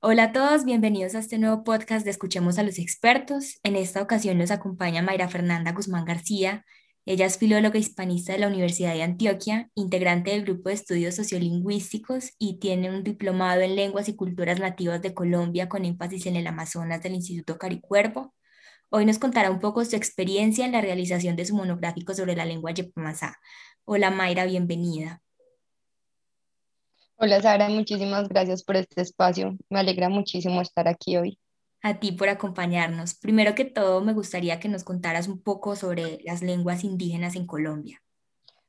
Hola a todos, bienvenidos a este nuevo podcast de Escuchemos a los expertos. En esta ocasión nos acompaña Mayra Fernanda Guzmán García. Ella es filóloga hispanista de la Universidad de Antioquia, integrante del grupo de estudios sociolingüísticos y tiene un diplomado en lenguas y culturas nativas de Colombia con énfasis en el Amazonas del Instituto Caricuervo. Hoy nos contará un poco su experiencia en la realización de su monográfico sobre la lengua yepamasá. Hola Mayra, bienvenida. Hola Sara, muchísimas gracias por este espacio. Me alegra muchísimo estar aquí hoy. A ti por acompañarnos. Primero que todo, me gustaría que nos contaras un poco sobre las lenguas indígenas en Colombia.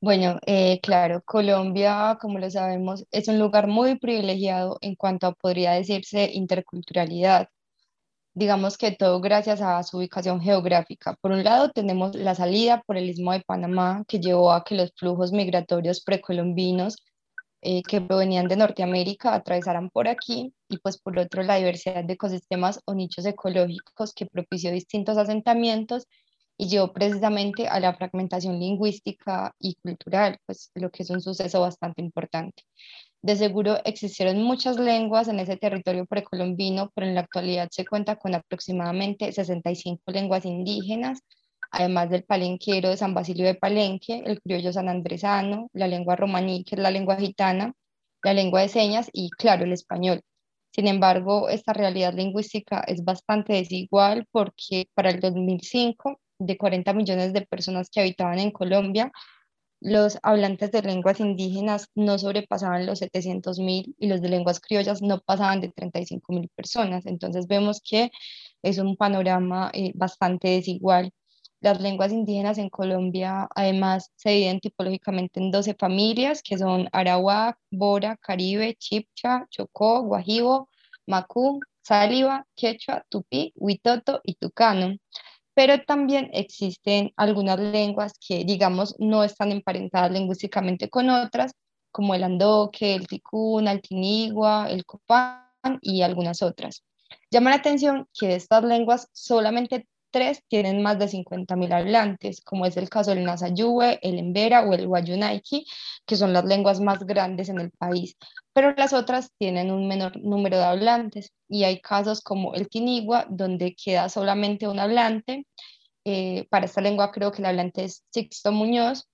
Bueno, eh, claro, Colombia, como lo sabemos, es un lugar muy privilegiado en cuanto a, podría decirse, interculturalidad. Digamos que todo gracias a su ubicación geográfica. Por un lado, tenemos la salida por el Istmo de Panamá, que llevó a que los flujos migratorios precolombinos eh, que provenían de Norteamérica atravesaran por aquí y pues por otro la diversidad de ecosistemas o nichos ecológicos que propició distintos asentamientos y llevó precisamente a la fragmentación lingüística y cultural, pues lo que es un suceso bastante importante. De seguro existieron muchas lenguas en ese territorio precolombino, pero en la actualidad se cuenta con aproximadamente 65 lenguas indígenas, además del palenquero de San Basilio de Palenque, el criollo sanandresano, la lengua romaní, que es la lengua gitana, la lengua de señas y, claro, el español. Sin embargo, esta realidad lingüística es bastante desigual porque para el 2005, de 40 millones de personas que habitaban en Colombia, los hablantes de lenguas indígenas no sobrepasaban los 700 mil y los de lenguas criollas no pasaban de 35 mil personas. Entonces vemos que es un panorama eh, bastante desigual las lenguas indígenas en Colombia además se dividen tipológicamente en 12 familias que son Arawak, Bora, Caribe, Chipcha, Chocó, Guajibo, Macú, Sáliva, Quechua, Tupí, Huitoto y Tucano. Pero también existen algunas lenguas que, digamos, no están emparentadas lingüísticamente con otras, como el andoque, el ticún, el tinigua, el copán y algunas otras. Llama la atención que de estas lenguas solamente tres tienen más de 50.000 hablantes, como es el caso del Nasayue, el Embera o el Wayunaiki, que son las lenguas más grandes en el país, pero las otras tienen un menor número de hablantes y hay casos como el Tinigua, donde queda solamente un hablante. Eh, para esta lengua creo que el hablante es Sixto Muñoz,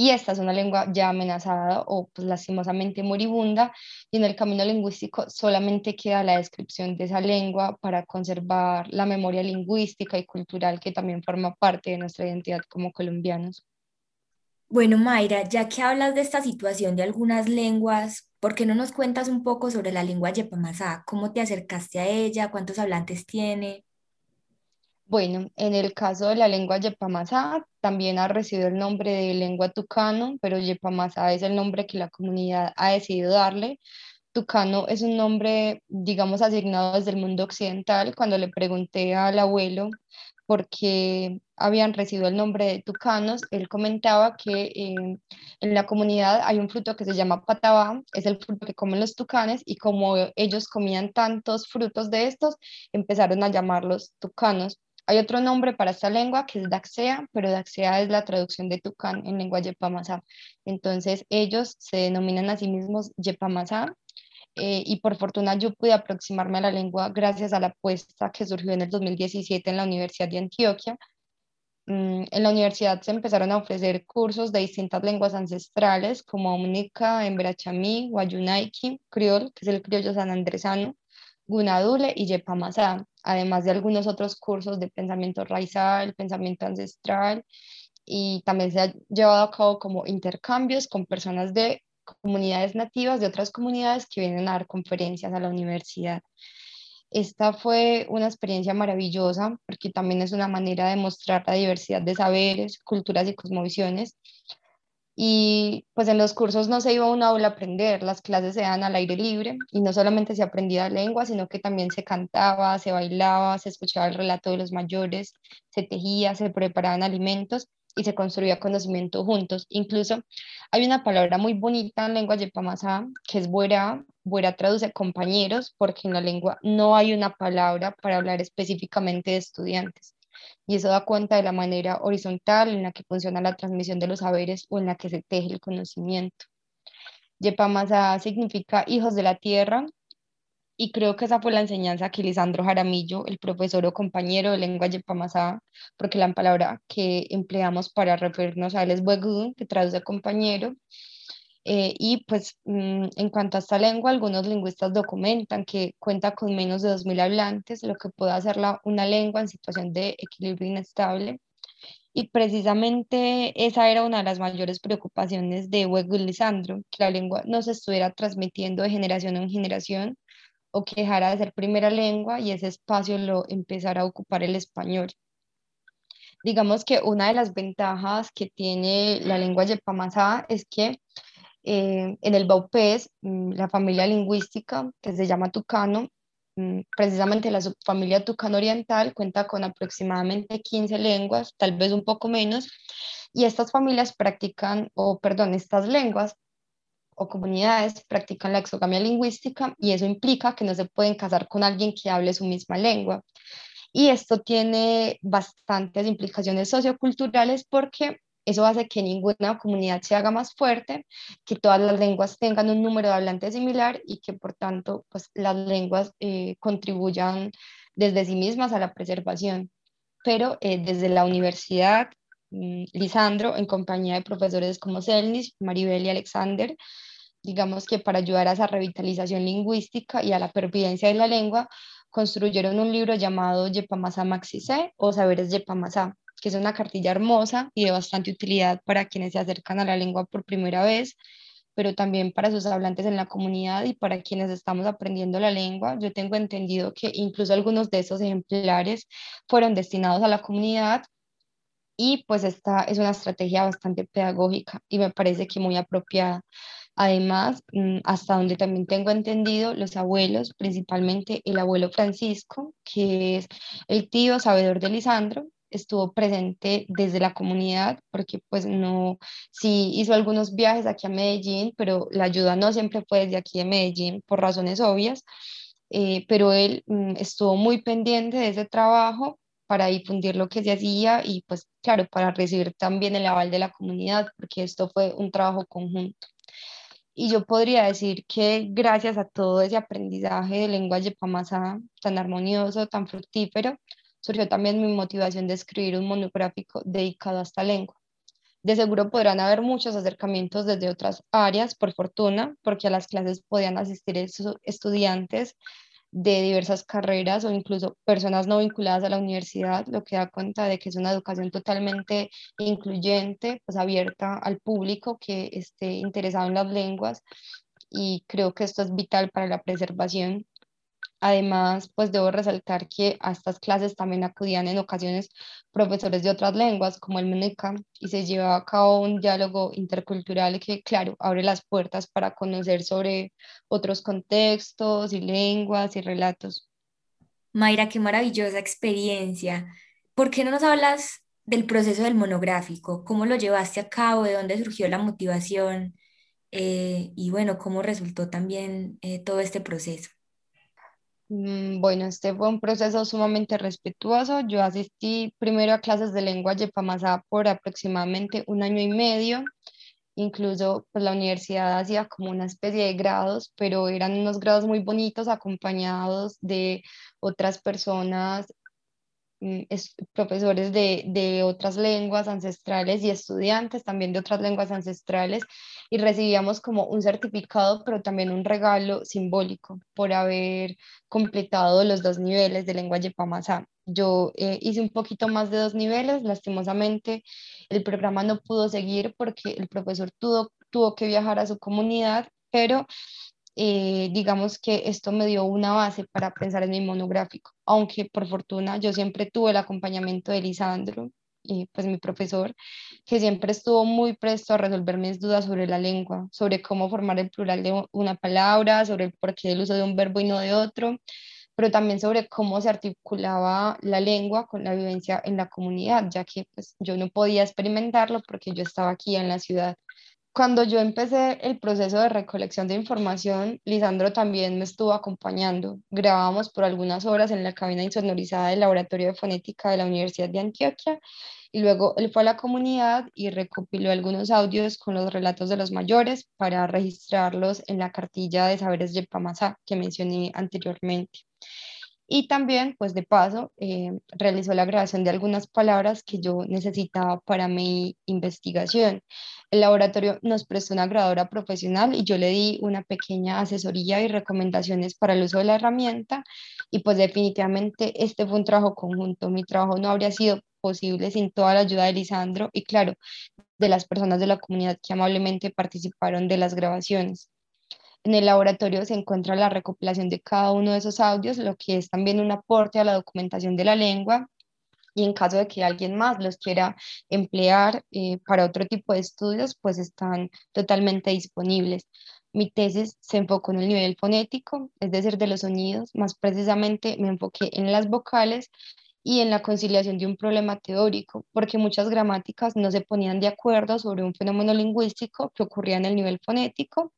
y esta es una lengua ya amenazada o pues, lastimosamente moribunda y en el camino lingüístico solamente queda la descripción de esa lengua para conservar la memoria lingüística y cultural que también forma parte de nuestra identidad como colombianos. Bueno, Mayra, ya que hablas de esta situación de algunas lenguas, ¿por qué no nos cuentas un poco sobre la lengua yepamasá? ¿Cómo te acercaste a ella? ¿Cuántos hablantes tiene? Bueno, en el caso de la lengua yepamasá, también ha recibido el nombre de lengua tucano, pero yepamasá es el nombre que la comunidad ha decidido darle. Tucano es un nombre, digamos, asignado desde el mundo occidental. Cuando le pregunté al abuelo por qué habían recibido el nombre de tucanos, él comentaba que eh, en la comunidad hay un fruto que se llama patabá, es el fruto que comen los tucanes, y como ellos comían tantos frutos de estos, empezaron a llamarlos tucanos. Hay otro nombre para esta lengua que es Daxea, pero Daxea es la traducción de Tucán en lengua Yepamazá. Entonces ellos se denominan a sí mismos Yepamazá eh, y por fortuna yo pude aproximarme a la lengua gracias a la apuesta que surgió en el 2017 en la Universidad de Antioquia. Mm, en la universidad se empezaron a ofrecer cursos de distintas lenguas ancestrales como Munica, Embrachamí, Guayunaiki, Criol, que es el criollo sanandresano, Gunadule y Yepamazá, además de algunos otros cursos de pensamiento raizal, pensamiento ancestral, y también se ha llevado a cabo como intercambios con personas de comunidades nativas de otras comunidades que vienen a dar conferencias a la universidad. Esta fue una experiencia maravillosa porque también es una manera de mostrar la diversidad de saberes, culturas y cosmovisiones y pues en los cursos no se iba a un aula a aprender, las clases se dan al aire libre y no solamente se aprendía lengua, sino que también se cantaba, se bailaba, se escuchaba el relato de los mayores, se tejía, se preparaban alimentos y se construía conocimiento juntos. Incluso hay una palabra muy bonita en lengua yepamasá que es buera. Buera traduce compañeros porque en la lengua no hay una palabra para hablar específicamente de estudiantes y eso da cuenta de la manera horizontal en la que funciona la transmisión de los saberes o en la que se teje el conocimiento. Yepamasa significa hijos de la tierra y creo que esa fue la enseñanza que Lisandro Jaramillo, el profesor o compañero de lengua yepamasá, porque la palabra que empleamos para referirnos a él es buegú, que traduce compañero, eh, y pues mm, en cuanto a esta lengua, algunos lingüistas documentan que cuenta con menos de 2.000 hablantes, lo que puede hacerla una lengua en situación de equilibrio inestable. Y precisamente esa era una de las mayores preocupaciones de Hugo Lisandro, que la lengua no se estuviera transmitiendo de generación en generación o que dejara de ser primera lengua y ese espacio lo empezara a ocupar el español. Digamos que una de las ventajas que tiene la lengua yepamasá es que eh, en el Baupés, mm, la familia lingüística que se llama Tucano, mm, precisamente la subfamilia Tucano Oriental cuenta con aproximadamente 15 lenguas, tal vez un poco menos, y estas familias practican, o perdón, estas lenguas o comunidades practican la exogamia lingüística y eso implica que no se pueden casar con alguien que hable su misma lengua. Y esto tiene bastantes implicaciones socioculturales porque eso hace que ninguna comunidad se haga más fuerte, que todas las lenguas tengan un número de hablantes similar y que por tanto pues, las lenguas eh, contribuyan desde sí mismas a la preservación. Pero eh, desde la universidad, mm, Lisandro, en compañía de profesores como Selnis, Maribel y Alexander, digamos que para ayudar a esa revitalización lingüística y a la pervivencia de la lengua, construyeron un libro llamado Yepamasa Maxise o Saberes Yepamasa, que es una cartilla hermosa y de bastante utilidad para quienes se acercan a la lengua por primera vez, pero también para sus hablantes en la comunidad y para quienes estamos aprendiendo la lengua. Yo tengo entendido que incluso algunos de esos ejemplares fueron destinados a la comunidad y pues esta es una estrategia bastante pedagógica y me parece que muy apropiada. Además, mm, hasta donde también tengo entendido, los abuelos, principalmente el abuelo Francisco, que es el tío sabedor de Lisandro, estuvo presente desde la comunidad, porque pues no, sí hizo algunos viajes aquí a Medellín, pero la ayuda no siempre fue desde aquí de Medellín por razones obvias, eh, pero él mm, estuvo muy pendiente de ese trabajo para difundir lo que se hacía y pues claro, para recibir también el aval de la comunidad, porque esto fue un trabajo conjunto. Y yo podría decir que gracias a todo ese aprendizaje de lengua yepamasa tan armonioso, tan fructífero, surgió también mi motivación de escribir un monográfico dedicado a esta lengua. De seguro podrán haber muchos acercamientos desde otras áreas, por fortuna, porque a las clases podían asistir estudiantes de diversas carreras o incluso personas no vinculadas a la universidad, lo que da cuenta de que es una educación totalmente incluyente, pues abierta al público que esté interesado en las lenguas y creo que esto es vital para la preservación Además, pues debo resaltar que a estas clases también acudían en ocasiones profesores de otras lenguas, como el MENECA, y se llevaba a cabo un diálogo intercultural que, claro, abre las puertas para conocer sobre otros contextos y lenguas y relatos. Mayra, qué maravillosa experiencia. ¿Por qué no nos hablas del proceso del monográfico? ¿Cómo lo llevaste a cabo? ¿De dónde surgió la motivación? Eh, y bueno, ¿cómo resultó también eh, todo este proceso? Mm, bueno, este fue un proceso sumamente respetuoso. Yo asistí primero a clases de lengua yepamasá por aproximadamente un año y medio. Incluso pues, la universidad hacía como una especie de grados, pero eran unos grados muy bonitos acompañados de otras personas Mm, profesores de, de, otras lenguas ancestrales y estudiantes también de otras lenguas ancestrales y recibíamos como un certificado, pero también un regalo simbólico por haber completado los dos niveles de lengua yepamazá. Yo eh, hice un poquito más de dos niveles, lastimosamente el programa no pudo seguir porque el profesor tuvo, tuvo que viajar a su comunidad, pero eh, digamos que esto me dio una base para pensar en mi monográfico, aunque por fortuna yo siempre tuve el acompañamiento de Lisandro, y pues mi profesor, que siempre estuvo muy presto a resolver mis dudas sobre la lengua, sobre cómo formar el plural de una palabra, sobre el porqué del uso de un verbo y no de otro, pero también sobre cómo se articulaba la lengua con la vivencia en la comunidad, ya que pues, yo no podía experimentarlo porque yo estaba aquí en la ciudad Cuando yo empecé el proceso de recolección de información, Lisandro también me estuvo acompañando. Grabamos por algunas horas en la cabina insonorizada del Laboratorio de Fonética de la Universidad de Antioquia y luego él fue a la comunidad y recopiló algunos audios con los relatos de los mayores para registrarlos en la cartilla de saberes de Pamasá que mencioné anteriormente. Y también, pues de paso, eh, realizó la grabación de algunas palabras que yo necesitaba para mi investigación. El laboratorio nos prestó una grabadora profesional y yo le di una pequeña asesoría y recomendaciones para el uso de la herramienta. Y pues definitivamente este fue un trabajo conjunto. Mi trabajo no habría sido posible sin toda la ayuda de Lisandro y claro, de las personas de la comunidad que amablemente participaron de las grabaciones. En el laboratorio se encuentra la recopilación de cada uno de esos audios, lo que es también un aporte a la documentación de la lengua. Y en caso de que alguien más los quiera emplear eh, para otro tipo de estudios, pues están totalmente disponibles. Mi tesis se enfocó en el nivel fonético, es decir, de los sonidos, más precisamente me enfoqué en las vocales y en la conciliación de un problema teórico, porque muchas gramáticas no se ponían de acuerdo sobre un fenómeno lingüístico que ocurría en el nivel fonético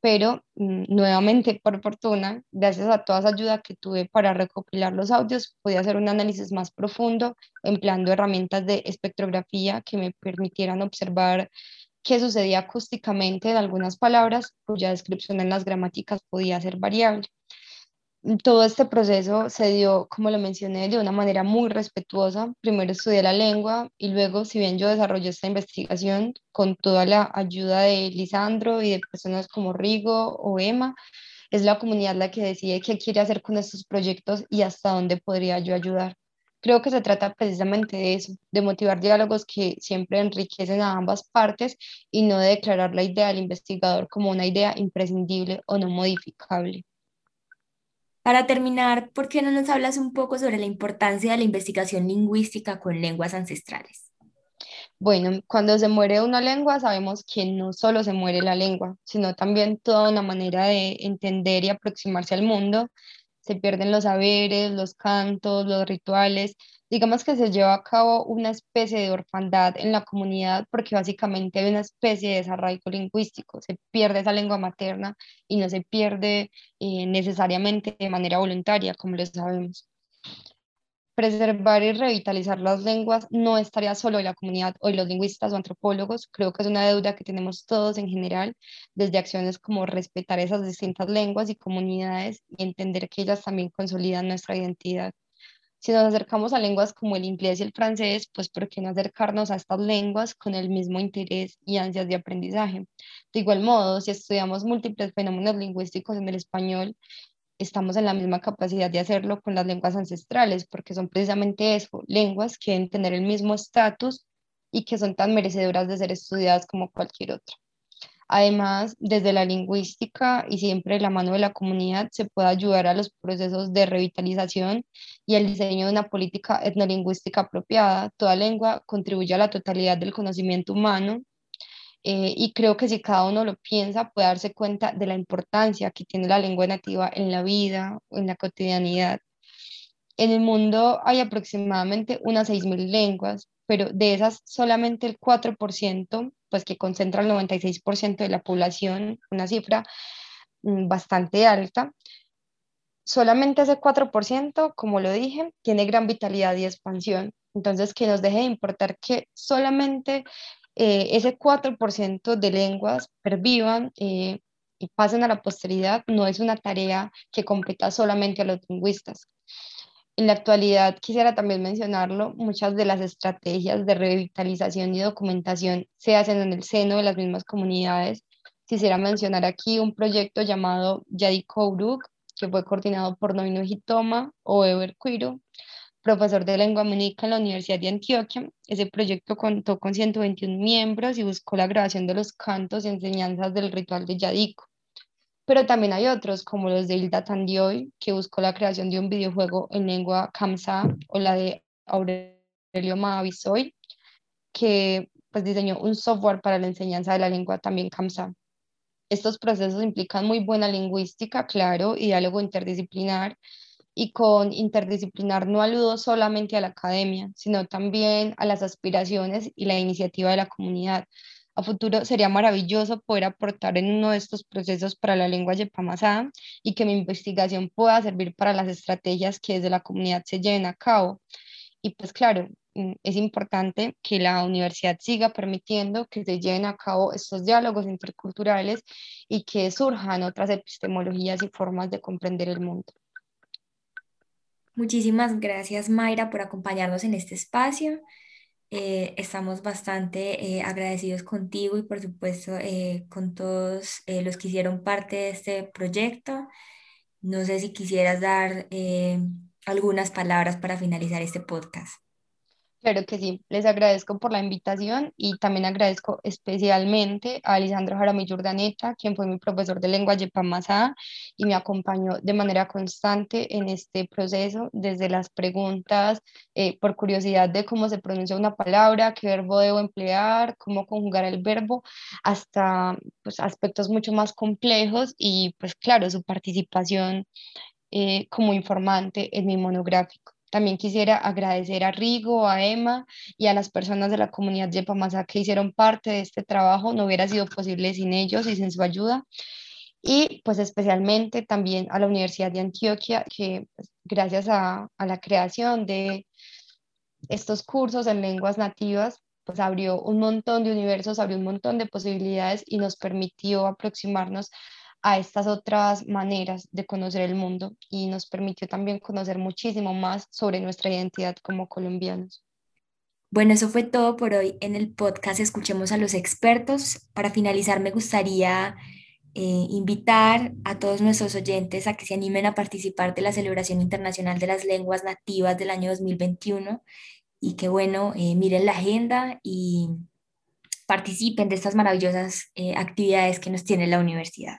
pero mm, nuevamente, por fortuna, gracias a toda esa ayuda que tuve para recopilar los audios, pude hacer un análisis más profundo empleando herramientas de espectrografía que me permitieran observar qué sucedía acústicamente en algunas palabras cuya descripción en las gramáticas podía ser variable todo este proceso se dio, como lo mencioné, de una manera muy respetuosa. Primero estudié la lengua y luego, si bien yo desarrollé esta investigación con toda la ayuda de Lisandro y de personas como Rigo o Emma, es la comunidad la que decide qué quiere hacer con estos proyectos y hasta dónde podría yo ayudar. Creo que se trata precisamente de eso, de motivar diálogos que siempre enriquecen a ambas partes y no de declarar la idea del investigador como una idea imprescindible o no modificable. Para terminar, ¿por qué no nos hablas un poco sobre la importancia de la investigación lingüística con lenguas ancestrales? Bueno, cuando se muere una lengua, sabemos que no solo se muere la lengua, sino también toda una manera de entender y aproximarse al mundo. Se pierden los saberes, los cantos, los rituales, digamos que se lleva a cabo una especie de orfandad en la comunidad porque básicamente hay una especie de desarraigo lingüístico, se pierde esa lengua materna y no se pierde eh, necesariamente de manera voluntaria, como lo sabemos. Preservar y revitalizar las lenguas no estaría solo de la comunidad o de los lingüistas o antropólogos, creo que es una deuda que tenemos todos en general, desde acciones como respetar esas distintas lenguas y comunidades y entender que ellas también consolidan nuestra identidad. Si nos acercamos a lenguas como el inglés y el francés, pues ¿por qué no acercarnos a estas lenguas con el mismo interés y ansias de aprendizaje? De igual modo, si estudiamos múltiples fenómenos lingüísticos en el español, estamos en la misma capacidad de hacerlo con las lenguas ancestrales, porque son precisamente eso, lenguas que deben tener el mismo estatus y que son tan merecedoras de ser estudiadas como cualquier otra. Además, desde la lingüística y siempre la mano de la comunidad se puede ayudar a los procesos de revitalización y el diseño de una política etnolingüística apropiada. Toda lengua contribuye a la totalidad del conocimiento humano eh, y creo que si cada uno lo piensa puede darse cuenta de la importancia que tiene la lengua nativa en la vida, en la cotidianidad. En el mundo hay aproximadamente unas 6.000 lenguas, pero de esas solamente el 4% pues que concentra el 96% de la población, una cifra mm, bastante alta. Solamente ese 4%, como lo dije, tiene gran vitalidad y expansión. Entonces, que nos deje de importar que solamente eh, ese 4% de lenguas pervivan eh, y pasen a la posteridad no es una tarea que competa solamente a los lingüistas. En la actualidad, quisiera también mencionarlo, muchas de las estrategias de revitalización y documentación se hacen en el seno de las mismas comunidades. Quisiera mencionar aquí un proyecto llamado Yadiko Uruk, que fue coordinado por Noino Hitoma o Eber Cuiro, profesor de lengua múnica en la Universidad de Antioquia. Ese proyecto contó con 121 miembros y buscó la grabación de los cantos y enseñanzas del ritual de Yadiko pero también hay otros, como los de Hilda Tandioy, que buscó la creación de un videojuego en lengua Kamsa, o la de Aurelio Mavisoy, que pues, diseñó un software para la enseñanza de la lengua también Kamsa. Estos procesos implican muy buena lingüística, claro, y diálogo interdisciplinar, y con interdisciplinar no aludo solamente a la academia, sino también a las aspiraciones y la iniciativa de la comunidad A futuro sería maravilloso poder aportar en uno de estos procesos para la lengua yepamasá y que mi investigación pueda servir para las estrategias que desde la comunidad se lleven a cabo. Y pues claro, mm, es importante que la universidad siga permitiendo que se lleven a cabo estos diálogos interculturales y que surjan otras epistemologías y formas de comprender el mundo. Muchísimas gracias, Mayra, por acompañarnos en este espacio. Eh, estamos bastante eh, agradecidos contigo y por supuesto eh, con todos los que hicieron parte de este proyecto. No sé si quisieras dar algunas palabras para finalizar este podcast. Claro que sí, les agradezco por la invitación y también agradezco especialmente a Alessandro Jaramillo Urdaneta, quien fue mi profesor de lengua yepamasá y me acompañó de manera constante en este proceso, desde las preguntas eh, por curiosidad de cómo se pronuncia una palabra, qué verbo debo emplear, cómo conjugar el verbo, hasta pues, aspectos mucho más complejos y pues claro, su participación eh, como informante en mi monográfico. También quisiera agradecer a Rigo, a Emma y a las personas de la comunidad de Pamasa que hicieron parte de este trabajo. No hubiera sido posible sin ellos y sin su ayuda. Y pues especialmente también a la Universidad de Antioquia, que pues, gracias a, a la creación de estos cursos en lenguas nativas, pues abrió un montón de universos, abrió un montón de posibilidades y nos permitió aproximarnos a estas otras maneras de conocer el mundo y nos permitió también conocer muchísimo más sobre nuestra identidad como colombianos. Bueno, eso fue todo por hoy en el podcast Escuchemos a los expertos. Para finalizar, me gustaría eh, invitar a todos nuestros oyentes a que se animen a participar de la celebración internacional de las lenguas nativas del año 2021 y que, bueno, eh, miren la agenda y participen de estas maravillosas eh, actividades que nos tiene la universidad.